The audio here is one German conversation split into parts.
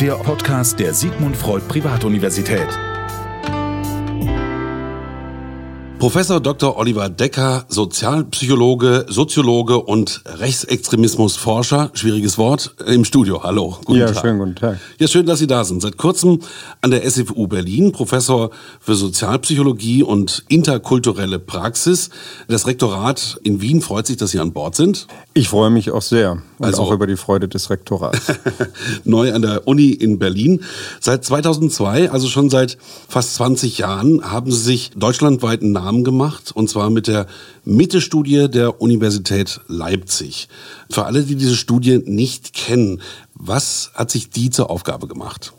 der Podcast der Sigmund Freud Privatuniversität. Professor Dr. Oliver Decker, Sozialpsychologe, Soziologe und Rechtsextremismusforscher, schwieriges Wort, im Studio. Hallo, guten ja, Tag. Ja, schönen guten Tag. Ja, schön, dass Sie da sind. Seit kurzem an der SFU Berlin, Professor für Sozialpsychologie und interkulturelle Praxis. Das Rektorat in Wien freut sich, dass Sie an Bord sind. Ich freue mich auch sehr und also, auch über die Freude des Rektorats. Neu an der Uni in Berlin. Seit 2002, also schon seit fast 20 Jahren, haben Sie sich deutschlandweit einen Namen gemacht, und zwar mit der Mitte-Studie der Universität Leipzig. Für alle, die diese Studie nicht kennen, was hat sich die zur Aufgabe gemacht?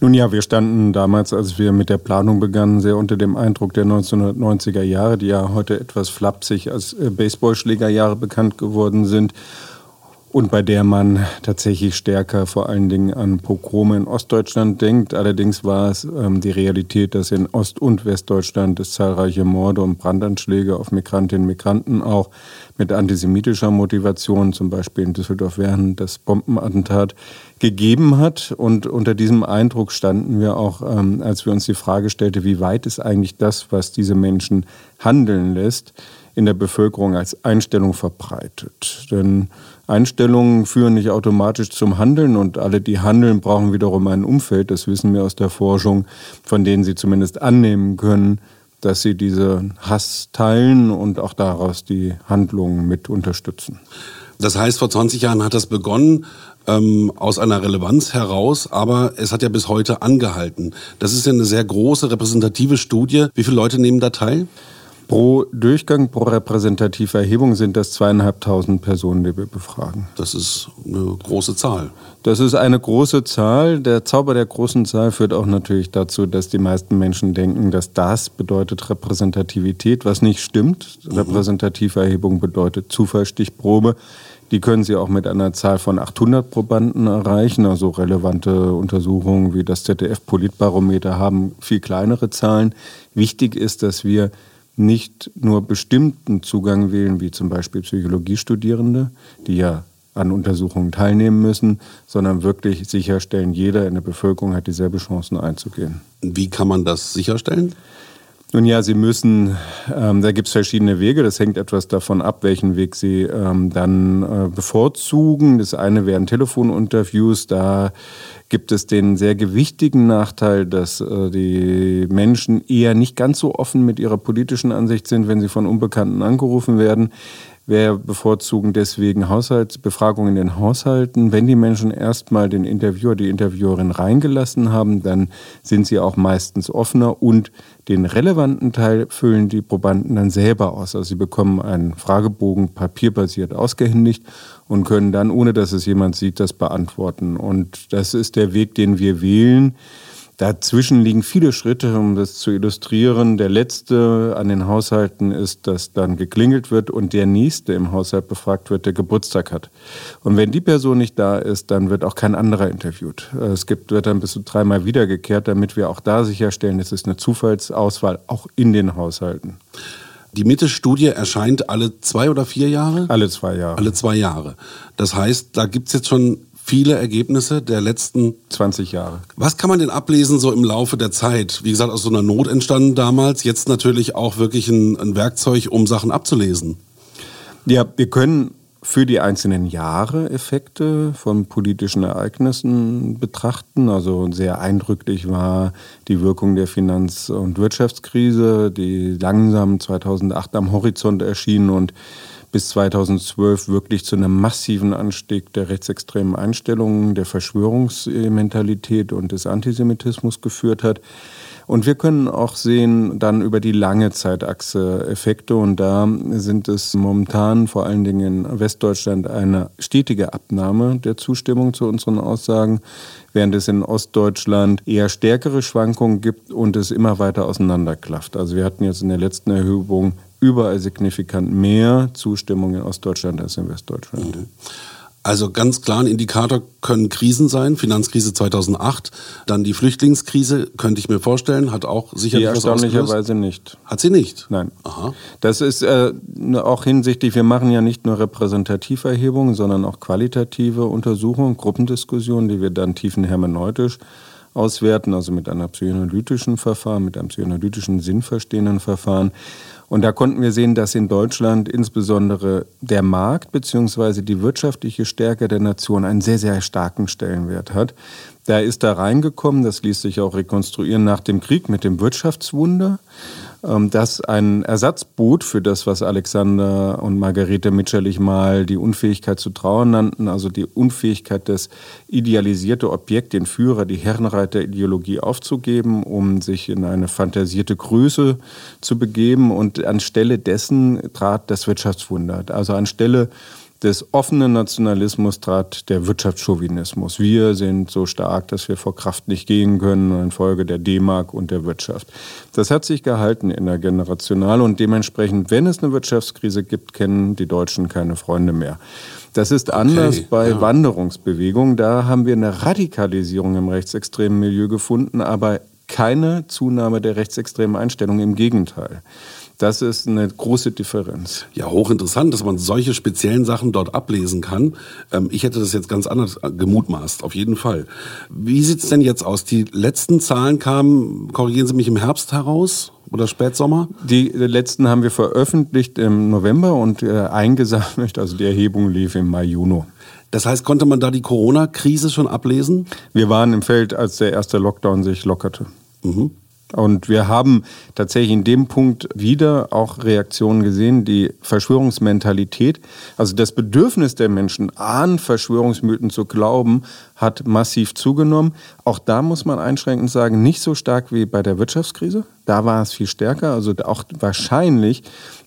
Nun ja, wir standen damals, als wir mit der Planung begannen, sehr unter dem Eindruck der 1990er Jahre, die ja heute etwas flapsig als äh, Baseballschlägerjahre bekannt geworden sind und bei der man tatsächlich stärker vor allen Dingen an Pogrome in Ostdeutschland denkt. Allerdings war es ähm, die Realität, dass in Ost- und Westdeutschland es zahlreiche Morde und Brandanschläge auf Migrantinnen und Migranten auch mit antisemitischer Motivation, zum Beispiel in Düsseldorf während das Bombenattentat, gegeben hat. Und unter diesem Eindruck standen wir auch, ähm, als wir uns die Frage stellten, wie weit ist eigentlich das, was diese Menschen handeln lässt, in der Bevölkerung als Einstellung verbreitet. Denn Einstellungen führen nicht automatisch zum Handeln und alle, die handeln, brauchen wiederum ein Umfeld, das wissen wir aus der Forschung, von denen sie zumindest annehmen können, dass sie diesen Hass teilen und auch daraus die Handlungen mit unterstützen. Das heißt, vor 20 Jahren hat das begonnen ähm, aus einer Relevanz heraus, aber es hat ja bis heute angehalten. Das ist ja eine sehr große repräsentative Studie. Wie viele Leute nehmen da teil? Pro Durchgang, pro repräsentative Erhebung sind das zweieinhalbtausend Personen, die wir befragen. Das ist eine große Zahl. Das ist eine große Zahl. Der Zauber der großen Zahl führt auch natürlich dazu, dass die meisten Menschen denken, dass das bedeutet Repräsentativität, was nicht stimmt. Mhm. Repräsentative Erhebung bedeutet Zufallsstichprobe. Die können Sie auch mit einer Zahl von 800 Probanden erreichen. Also relevante Untersuchungen wie das ZDF-Politbarometer haben viel kleinere Zahlen. Wichtig ist, dass wir nicht nur bestimmten Zugang wählen, wie zum Beispiel Psychologiestudierende, die ja an Untersuchungen teilnehmen müssen, sondern wirklich sicherstellen, jeder in der Bevölkerung hat dieselbe Chancen einzugehen. Wie kann man das sicherstellen? Nun ja, Sie müssen, ähm, da gibt es verschiedene Wege. Das hängt etwas davon ab, welchen Weg Sie ähm, dann äh, bevorzugen. Das eine wären Telefoninterviews. Da gibt es den sehr gewichtigen Nachteil, dass äh, die Menschen eher nicht ganz so offen mit ihrer politischen Ansicht sind, wenn sie von Unbekannten angerufen werden. Wir bevorzugen deswegen Haushaltsbefragungen in den Haushalten. Wenn die Menschen erstmal den Interviewer, die Interviewerin reingelassen haben, dann sind sie auch meistens offener und den relevanten Teil füllen die Probanden dann selber aus. Also sie bekommen einen Fragebogen papierbasiert ausgehändigt und können dann, ohne dass es jemand sieht, das beantworten. Und das ist der Weg, den wir wählen. Dazwischen liegen viele Schritte, um das zu illustrieren. Der letzte an den Haushalten ist, dass dann geklingelt wird und der nächste im Haushalt befragt wird, der Geburtstag hat. Und wenn die Person nicht da ist, dann wird auch kein anderer interviewt. Es gibt, wird dann bis zu dreimal wiedergekehrt, damit wir auch da sicherstellen, es ist eine Zufallsauswahl auch in den Haushalten. Die Mitte-Studie erscheint alle zwei oder vier Jahre? Alle zwei Jahre. Alle zwei Jahre. Das heißt, da gibt es jetzt schon viele Ergebnisse der letzten 20 Jahre. Was kann man denn ablesen so im Laufe der Zeit? Wie gesagt, aus so einer Not entstanden damals, jetzt natürlich auch wirklich ein, ein Werkzeug, um Sachen abzulesen. Ja, wir können für die einzelnen Jahre Effekte von politischen Ereignissen betrachten. Also sehr eindrücklich war die Wirkung der Finanz- und Wirtschaftskrise, die langsam 2008 am Horizont erschien und bis 2012 wirklich zu einem massiven Anstieg der rechtsextremen Einstellungen, der Verschwörungsmentalität und des Antisemitismus geführt hat. Und wir können auch sehen dann über die lange Zeitachse Effekte und da sind es momentan vor allen Dingen in Westdeutschland eine stetige Abnahme der Zustimmung zu unseren Aussagen, während es in Ostdeutschland eher stärkere Schwankungen gibt und es immer weiter auseinanderklafft. Also wir hatten jetzt in der letzten Erhebung überall signifikant mehr Zustimmung in Ostdeutschland als in Westdeutschland. Mhm. Also ganz klar ein Indikator können Krisen sein, Finanzkrise 2008, dann die Flüchtlingskrise, könnte ich mir vorstellen, hat auch sicherlich die was erstaunlicherweise nicht. Hat sie nicht? Nein. Aha. Das ist äh, auch hinsichtlich, wir machen ja nicht nur Repräsentativerhebungen, sondern auch qualitative Untersuchungen, Gruppendiskussionen, die wir dann tiefenhermeneutisch auswerten, also mit einer psychoanalytischen Verfahren, mit einem psychoanalytischen sinnverstehenden Verfahren. Und da konnten wir sehen, dass in Deutschland insbesondere der Markt bzw. die wirtschaftliche Stärke der Nation einen sehr, sehr starken Stellenwert hat. Da ist da reingekommen, das ließ sich auch rekonstruieren nach dem Krieg mit dem Wirtschaftswunder. Ähm, das ein Ersatzboot für das, was Alexander und Margarete Mitscherlich mal die Unfähigkeit zu trauern nannten, also die Unfähigkeit, das idealisierte Objekt, den Führer, die Herrenreiter-Ideologie aufzugeben, um sich in eine fantasierte Größe zu begeben. Und anstelle dessen trat das Wirtschaftswunder. Also anstelle des offenen Nationalismus trat der Wirtschaftschauvinismus. Wir sind so stark, dass wir vor Kraft nicht gehen können, infolge der D-Mark und der Wirtschaft. Das hat sich gehalten in der Generationale und dementsprechend, wenn es eine Wirtschaftskrise gibt, kennen die Deutschen keine Freunde mehr. Das ist anders okay, bei ja. Wanderungsbewegungen. Da haben wir eine Radikalisierung im rechtsextremen Milieu gefunden, aber keine Zunahme der rechtsextremen Einstellung. Im Gegenteil. Das ist eine große Differenz. Ja, hochinteressant, dass man solche speziellen Sachen dort ablesen kann. Ähm, ich hätte das jetzt ganz anders gemutmaßt, auf jeden Fall. Wie sieht's denn jetzt aus? Die letzten Zahlen kamen, korrigieren Sie mich, im Herbst heraus? oder Spätsommer? Die letzten haben wir veröffentlicht im November und äh, eingesammelt. Also die Erhebung lief im Mai, Juni. Das heißt, konnte man da die Corona-Krise schon ablesen? Wir waren im Feld, als der erste Lockdown sich lockerte. Mhm. Und wir haben tatsächlich in dem Punkt wieder auch Reaktionen gesehen, die Verschwörungsmentalität, also das Bedürfnis der Menschen an Verschwörungsmythen zu glauben, hat massiv zugenommen. Auch da muss man einschränkend sagen, nicht so stark wie bei der Wirtschaftskrise. Da war es viel stärker. Also auch wahrscheinlich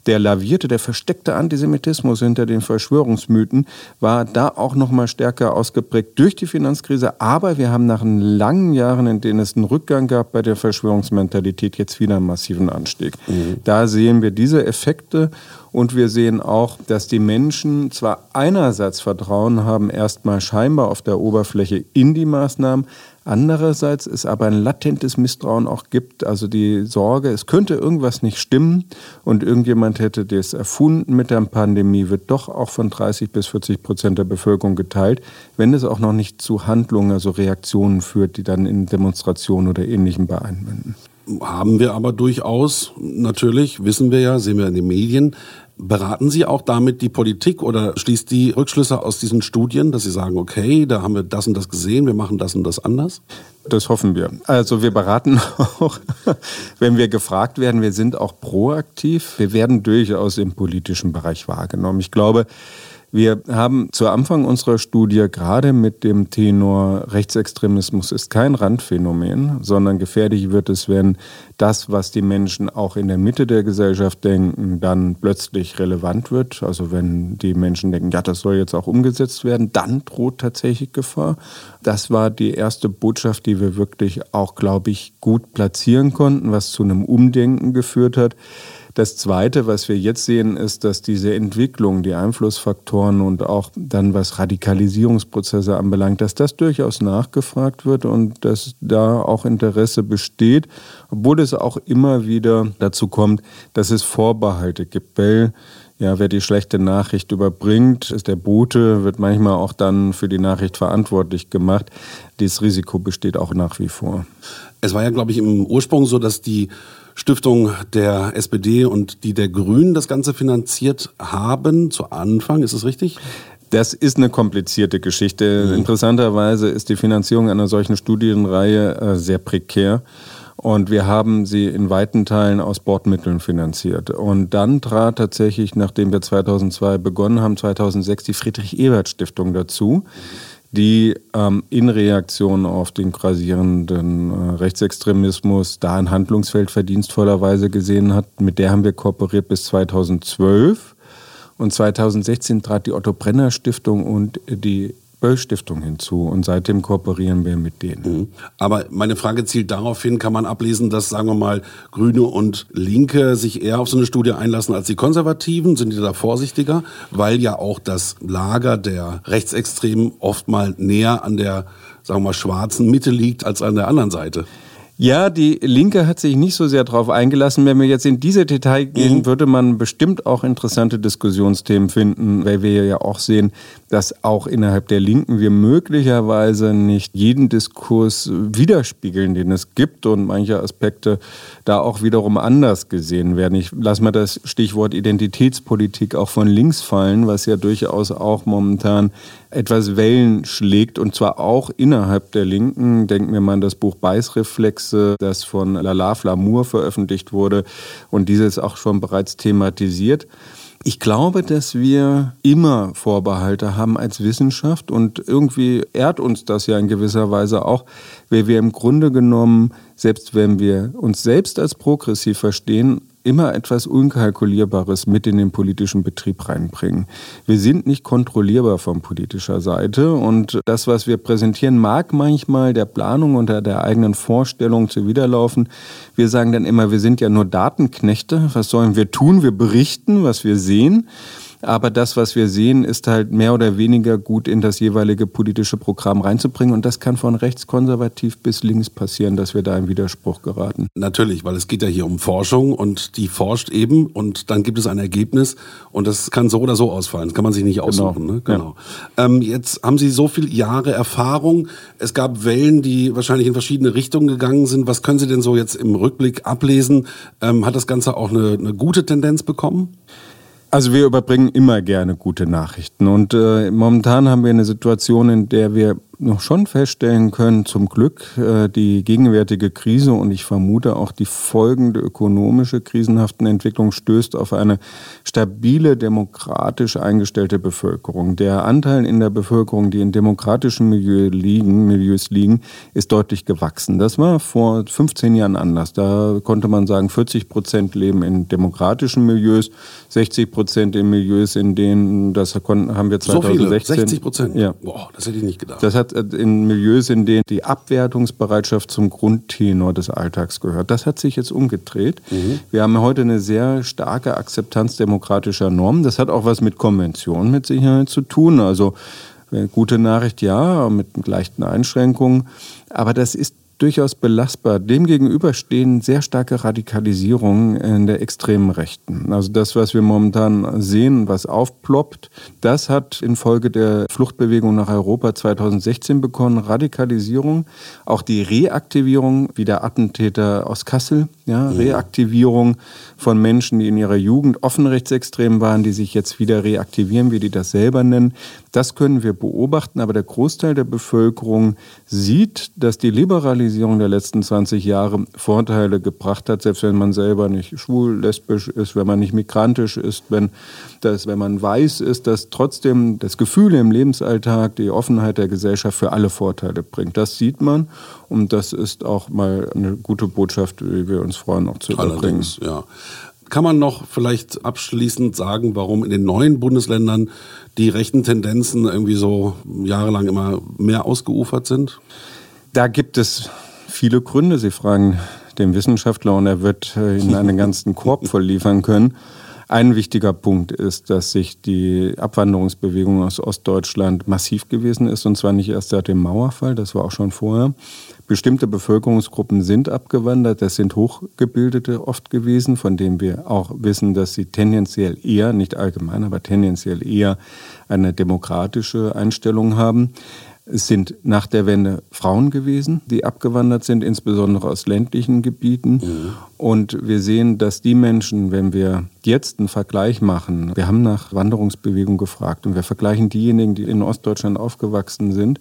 der lavierte, der versteckte Antisemitismus hinter den Verschwörungsmythen war da auch noch mal stärker ausgeprägt durch die Finanzkrise. Aber wir haben nach langen Jahren, in denen es einen Rückgang gab bei der Verschwörungsmentalität, jetzt wieder einen massiven Anstieg. Mhm. Da sehen wir diese Effekte und wir sehen auch, dass die Menschen zwar einerseits Vertrauen haben, erstmal scheinbar auf der Oberfläche in die Maßnahmen, Andererseits es aber ein latentes Misstrauen auch gibt, also die Sorge, es könnte irgendwas nicht stimmen und irgendjemand hätte das erfunden mit der Pandemie, wird doch auch von 30 bis 40 Prozent der Bevölkerung geteilt, wenn es auch noch nicht zu Handlungen, also Reaktionen führt, die dann in Demonstrationen oder Ähnlichem beeinmünden. Haben wir aber durchaus, natürlich, wissen wir ja, sehen wir in den Medien, Beraten Sie auch damit die Politik oder schließt die Rückschlüsse aus diesen Studien, dass Sie sagen, okay, da haben wir das und das gesehen, wir machen das und das anders? Das hoffen wir. Also wir beraten auch, wenn wir gefragt werden, wir sind auch proaktiv. Wir werden durchaus im politischen Bereich wahrgenommen. Ich glaube, wir haben zu Anfang unserer Studie gerade mit dem Tenor Rechtsextremismus ist kein Randphänomen, sondern gefährlich wird es, wenn das, was die Menschen auch in der Mitte der Gesellschaft denken, dann plötzlich relevant wird. Also wenn die Menschen denken, ja, das soll jetzt auch umgesetzt werden, dann droht tatsächlich Gefahr. Das war die erste Botschaft, die wir wirklich auch, glaube ich, gut platzieren konnten, was zu einem Umdenken geführt hat. Das Zweite, was wir jetzt sehen, ist, dass diese Entwicklung, die Einflussfaktoren und auch dann was Radikalisierungsprozesse anbelangt, dass das durchaus nachgefragt wird und dass da auch Interesse besteht, obwohl es auch immer wieder dazu kommt, dass es Vorbehalte gibt. Weil ja, wer die schlechte Nachricht überbringt, ist der Bote, wird manchmal auch dann für die Nachricht verantwortlich gemacht. Dieses Risiko besteht auch nach wie vor. Es war ja, glaube ich, im Ursprung so, dass die Stiftung der SPD und die der Grünen das Ganze finanziert haben zu Anfang. Ist es richtig? Das ist eine komplizierte Geschichte. Mhm. Interessanterweise ist die Finanzierung einer solchen Studienreihe äh, sehr prekär. Und wir haben sie in weiten Teilen aus Bordmitteln finanziert. Und dann trat tatsächlich, nachdem wir 2002 begonnen haben, 2006 die Friedrich-Ebert-Stiftung dazu. Mhm die ähm, in Reaktion auf den grasierenden äh, Rechtsextremismus da ein Handlungsfeld verdienstvollerweise gesehen hat. Mit der haben wir kooperiert bis 2012. Und 2016 trat die Otto Brenner Stiftung und die Böll-Stiftung hinzu und seitdem kooperieren wir mit denen. Mhm. Aber meine Frage zielt darauf hin, kann man ablesen, dass, sagen wir mal, Grüne und Linke sich eher auf so eine Studie einlassen als die Konservativen? Sind die da vorsichtiger? Weil ja auch das Lager der Rechtsextremen oft mal näher an der, sagen wir mal, schwarzen Mitte liegt als an der anderen Seite. Ja, die Linke hat sich nicht so sehr darauf eingelassen. Wenn wir jetzt in diese Detail gehen, mhm. würde man bestimmt auch interessante Diskussionsthemen finden, weil wir ja auch sehen, dass auch innerhalb der Linken wir möglicherweise nicht jeden Diskurs widerspiegeln, den es gibt und manche Aspekte da auch wiederum anders gesehen werden. Ich lasse mal das Stichwort Identitätspolitik auch von links fallen, was ja durchaus auch momentan etwas Wellen schlägt und zwar auch innerhalb der Linken. Denken wir mal an das Buch Das von Lala Flamour veröffentlicht wurde und dieses auch schon bereits thematisiert. Ich glaube, dass wir immer Vorbehalte haben als Wissenschaft und irgendwie ehrt uns das ja in gewisser Weise auch, weil wir im Grunde genommen, selbst wenn wir uns selbst als progressiv verstehen, immer etwas Unkalkulierbares mit in den politischen Betrieb reinbringen. Wir sind nicht kontrollierbar von politischer Seite und das, was wir präsentieren, mag manchmal der Planung und der eigenen Vorstellung zuwiderlaufen. Wir sagen dann immer, wir sind ja nur Datenknechte. Was sollen wir tun? Wir berichten, was wir sehen. Aber das, was wir sehen, ist halt mehr oder weniger gut in das jeweilige politische Programm reinzubringen. Und das kann von rechtskonservativ bis links passieren, dass wir da in Widerspruch geraten. Natürlich, weil es geht ja hier um Forschung und die forscht eben und dann gibt es ein Ergebnis und das kann so oder so ausfallen. Das kann man sich nicht genau. aussuchen. Genau. Ne? genau. Ja. Ähm, jetzt haben Sie so viele Jahre Erfahrung. Es gab Wellen, die wahrscheinlich in verschiedene Richtungen gegangen sind. Was können Sie denn so jetzt im Rückblick ablesen? Ähm, hat das Ganze auch eine, eine gute Tendenz bekommen? Also wir überbringen immer gerne gute Nachrichten. Und äh, momentan haben wir eine Situation, in der wir noch schon feststellen können, zum Glück äh, die gegenwärtige Krise und ich vermute auch die folgende ökonomische krisenhaften Entwicklung stößt auf eine stabile, demokratisch eingestellte Bevölkerung. Der Anteil in der Bevölkerung, die in demokratischen Milieu liegen, Milieus liegen, ist deutlich gewachsen. Das war vor 15 Jahren anders. Da konnte man sagen, 40 Prozent leben in demokratischen Milieus, 60 Prozent in Milieus, in denen, das haben wir 2016. So 60 Prozent? Ja. Boah, das hätte ich nicht gedacht. Das hat hat in Milieus, in denen die Abwertungsbereitschaft zum Grundtenor des Alltags gehört. Das hat sich jetzt umgedreht. Mhm. Wir haben heute eine sehr starke Akzeptanz demokratischer Normen. Das hat auch was mit Konventionen mit Sicherheit zu tun. Also äh, gute Nachricht, ja, mit leichten Einschränkungen. Aber das ist durchaus belastbar. Demgegenüber stehen sehr starke Radikalisierungen in der extremen Rechten. Also das, was wir momentan sehen, was aufploppt, das hat infolge der Fluchtbewegung nach Europa 2016 begonnen. Radikalisierung, auch die Reaktivierung, wie der Attentäter aus Kassel, ja, Reaktivierung von Menschen, die in ihrer Jugend offen rechtsextrem waren, die sich jetzt wieder reaktivieren, wie die das selber nennen. Das können wir beobachten, aber der Großteil der Bevölkerung sieht, dass die Liberalisierung der letzten 20 Jahre Vorteile gebracht hat, selbst wenn man selber nicht schwul, lesbisch ist, wenn man nicht migrantisch ist, wenn, das, wenn man weiß ist, dass trotzdem das Gefühl im Lebensalltag, die Offenheit der Gesellschaft für alle Vorteile bringt. Das sieht man und das ist auch mal eine gute Botschaft, wie wir uns freuen, auch zu überbringen. Allerdings, ja. Kann man noch vielleicht abschließend sagen, warum in den neuen Bundesländern die rechten Tendenzen irgendwie so jahrelang immer mehr ausgeufert sind? Da gibt es viele Gründe. Sie fragen den Wissenschaftler und er wird äh, Ihnen einen ganzen Korb voll liefern können. Ein wichtiger Punkt ist, dass sich die Abwanderungsbewegung aus Ostdeutschland massiv gewesen ist und zwar nicht erst seit dem Mauerfall, das war auch schon vorher. Bestimmte Bevölkerungsgruppen sind abgewandert. Das sind Hochgebildete oft gewesen, von denen wir auch wissen, dass sie tendenziell eher, nicht allgemein, aber tendenziell eher eine demokratische Einstellung haben. Es sind nach der Wende Frauen gewesen, die abgewandert sind, insbesondere aus ländlichen Gebieten. Mhm. Und wir sehen, dass die Menschen, wenn wir jetzt einen Vergleich machen, wir haben nach Wanderungsbewegung gefragt und wir vergleichen diejenigen, die in Ostdeutschland aufgewachsen sind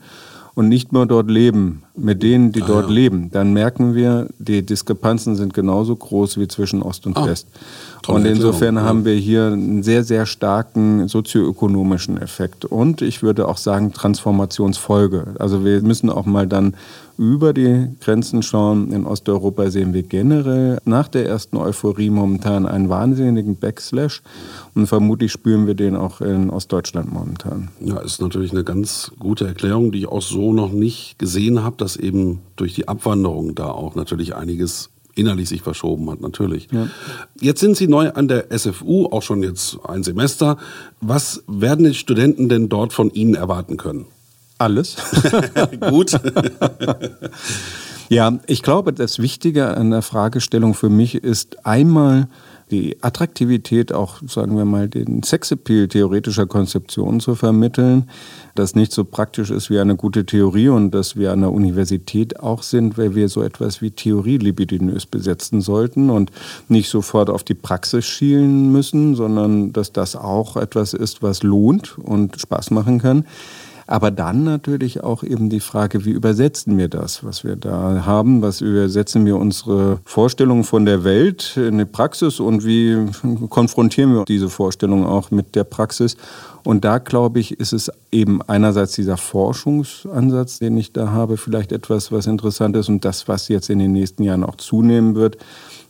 und nicht mehr dort leben, mit denen, die ah, dort ja. leben, dann merken wir, die Diskrepanzen sind genauso groß wie zwischen Ost und ah, West. Und insofern haben wir hier einen sehr, sehr starken sozioökonomischen Effekt und ich würde auch sagen Transformationsfolge. Also wir müssen auch mal dann über die Grenzen schauen. In Osteuropa sehen wir generell nach der ersten Euphorie momentan einen wahnsinnigen Backslash und vermutlich spüren wir den auch in Ostdeutschland momentan. Ja, ist natürlich eine ganz gute Erklärung, die ich auch so noch nicht gesehen habe, dass eben durch die Abwanderung da auch natürlich einiges innerlich sich verschoben hat, natürlich. Ja. Jetzt sind Sie neu an der SFU, auch schon jetzt ein Semester. Was werden die Studenten denn dort von Ihnen erwarten können? Alles. Gut. ja, ich glaube, das Wichtige an der Fragestellung für mich ist einmal die Attraktivität, auch sagen wir mal den Sexappeal theoretischer Konzeption zu vermitteln, das nicht so praktisch ist wie eine gute Theorie und dass wir an der Universität auch sind, weil wir so etwas wie Theorie libidinös besetzen sollten und nicht sofort auf die Praxis schielen müssen, sondern dass das auch etwas ist, was lohnt und Spaß machen kann. Aber dann natürlich auch eben die Frage, wie übersetzen wir das, was wir da haben? Was übersetzen wir unsere Vorstellungen von der Welt in die Praxis und wie konfrontieren wir diese Vorstellungen auch mit der Praxis? Und da glaube ich, ist es eben einerseits dieser Forschungsansatz, den ich da habe, vielleicht etwas, was interessant ist und das, was jetzt in den nächsten Jahren auch zunehmen wird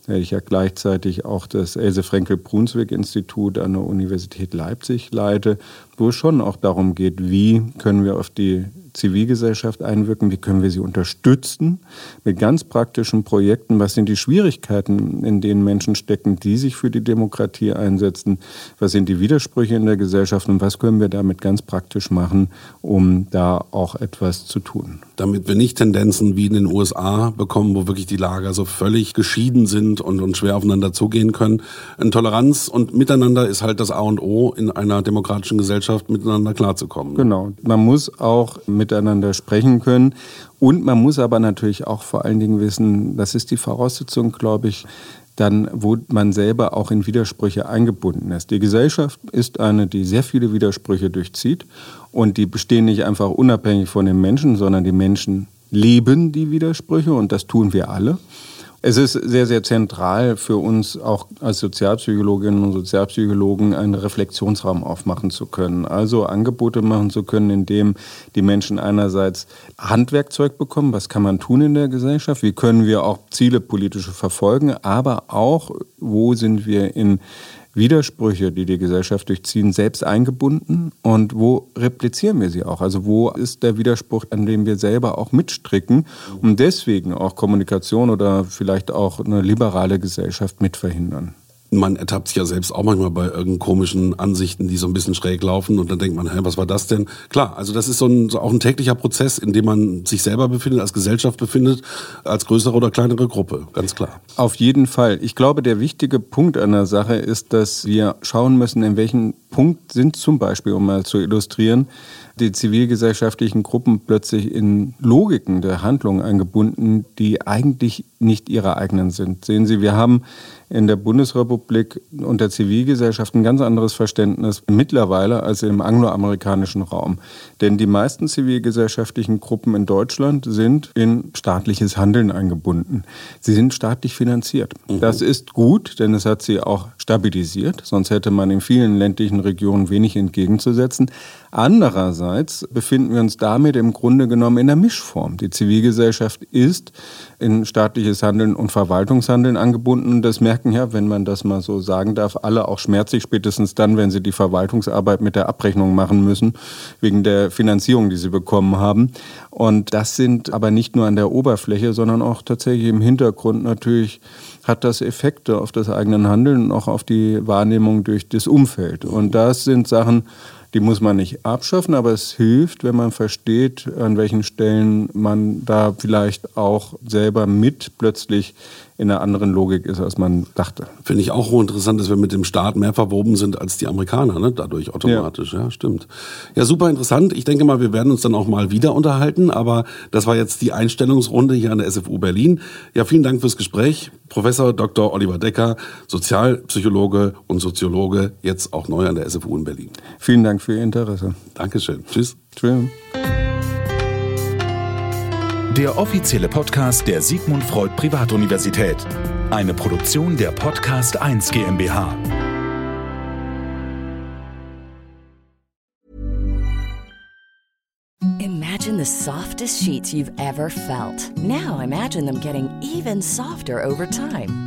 weil ich ja gleichzeitig auch das Else Frenkel Brunswick Institut an der Universität Leipzig leite, wo es schon auch darum geht, wie können wir auf die Zivilgesellschaft einwirken, wie können wir sie unterstützen mit ganz praktischen Projekten, was sind die Schwierigkeiten, in denen Menschen stecken, die sich für die Demokratie einsetzen, was sind die Widersprüche in der Gesellschaft und was können wir damit ganz praktisch machen, um da auch etwas zu tun. Damit wir nicht Tendenzen wie in den USA bekommen, wo wirklich die Lager so völlig geschieden sind und, und schwer aufeinander zugehen können. Ein Toleranz und Miteinander ist halt das A und O in einer demokratischen Gesellschaft, miteinander klarzukommen. Genau. Man muss auch mit miteinander sprechen können. Und man muss aber natürlich auch vor allen Dingen wissen, das ist die Voraussetzung, glaube ich, dann, wo man selber auch in Widersprüche eingebunden ist. Die Gesellschaft ist eine, die sehr viele Widersprüche durchzieht und die bestehen nicht einfach unabhängig von den Menschen, sondern die Menschen leben die Widersprüche und das tun wir alle. Es ist sehr, sehr zentral für uns auch als Sozialpsychologinnen und Sozialpsychologen einen Reflexionsraum aufmachen zu können. Also Angebote machen zu können, in dem die Menschen einerseits Handwerkzeug bekommen, was kann man tun in der Gesellschaft, wie können wir auch Ziele politische verfolgen, aber auch, wo sind wir in Widersprüche, die die Gesellschaft durchziehen, selbst eingebunden und wo replizieren wir sie auch? Also wo ist der Widerspruch, an dem wir selber auch mitstricken und deswegen auch Kommunikation oder vielleicht auch eine liberale Gesellschaft mitverhindern? Man ertappt sich ja selbst auch manchmal bei irgendeinen komischen Ansichten, die so ein bisschen schräg laufen und dann denkt man, hä, was war das denn? Klar, also das ist so, ein, so auch ein täglicher Prozess, in dem man sich selber befindet, als Gesellschaft befindet, als größere oder kleinere Gruppe, ganz klar. Auf jeden Fall. Ich glaube, der wichtige Punkt an der Sache ist, dass wir schauen müssen, in welchem Punkt sind zum Beispiel, um mal zu illustrieren, die zivilgesellschaftlichen Gruppen plötzlich in Logiken der Handlung eingebunden, die eigentlich nicht ihre eigenen sind. Sehen Sie, wir haben in der Bundesrepublik und der Zivilgesellschaft ein ganz anderes Verständnis mittlerweile als im angloamerikanischen Raum. Denn die meisten zivilgesellschaftlichen Gruppen in Deutschland sind in staatliches Handeln eingebunden. Sie sind staatlich finanziert. Mhm. Das ist gut, denn es hat sie auch stabilisiert. Sonst hätte man in vielen ländlichen Regionen wenig entgegenzusetzen. Andererseits befinden wir uns damit im Grunde genommen in der Mischform. Die Zivilgesellschaft ist in staatliches Handeln und Verwaltungshandeln angebunden. Und das merken ja, wenn man das mal so sagen darf, alle auch schmerzlich spätestens dann, wenn sie die Verwaltungsarbeit mit der Abrechnung machen müssen, wegen der Finanzierung, die sie bekommen haben. Und das sind aber nicht nur an der Oberfläche, sondern auch tatsächlich im Hintergrund natürlich hat das Effekte auf das eigene Handeln und auch auf die Wahrnehmung durch das Umfeld. Und das sind Sachen, die muss man nicht abschaffen, aber es hilft, wenn man versteht, an welchen Stellen man da vielleicht auch selber mit plötzlich in einer anderen Logik ist, als man dachte. Finde ich auch hochinteressant, dass wir mit dem Staat mehr verwoben sind als die Amerikaner, ne? dadurch automatisch. Ja. ja, stimmt. Ja, super interessant. Ich denke mal, wir werden uns dann auch mal wieder unterhalten, aber das war jetzt die Einstellungsrunde hier an der SFU Berlin. Ja, vielen Dank fürs Gespräch. Professor Dr. Oliver Decker, Sozialpsychologe und Soziologe, jetzt auch neu an der SFU in Berlin. Vielen Dank für Ihr Interesse. Dankeschön. Tschüss. Tschüss. Der offizielle Podcast der Sigmund Freud Privatuniversität. Eine Produktion der Podcast 1 GmbH. Imagine the softest sheets you've ever felt. Now imagine them getting even softer over time.